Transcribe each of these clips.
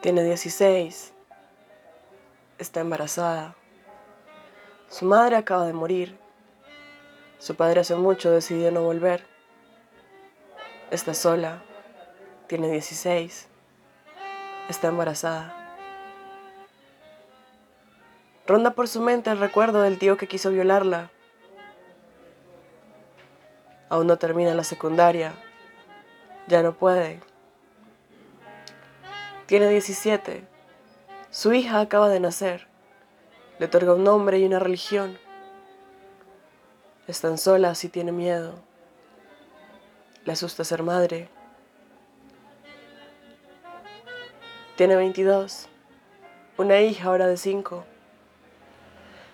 Tiene 16. Está embarazada. Su madre acaba de morir. Su padre hace mucho decidió no volver. Está sola. Tiene 16. Está embarazada. Ronda por su mente el recuerdo del tío que quiso violarla. Aún no termina la secundaria. Ya no puede. Tiene 17. Su hija acaba de nacer. Le otorga un nombre y una religión. Es tan sola si tiene miedo. Le asusta ser madre. Tiene 22. Una hija ahora de 5.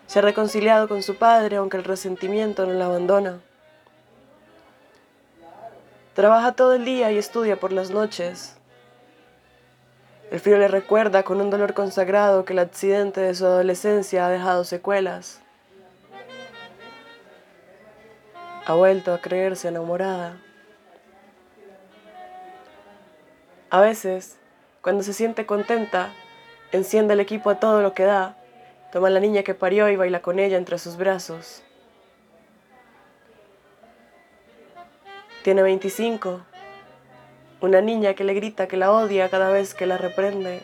Se ha reconciliado con su padre aunque el resentimiento no la abandona. Trabaja todo el día y estudia por las noches. El frío le recuerda con un dolor consagrado que el accidente de su adolescencia ha dejado secuelas. Ha vuelto a creerse enamorada. A veces, cuando se siente contenta, enciende el equipo a todo lo que da Toma a la niña que parió y baila con ella entre sus brazos. Tiene 25. Una niña que le grita que la odia cada vez que la reprende.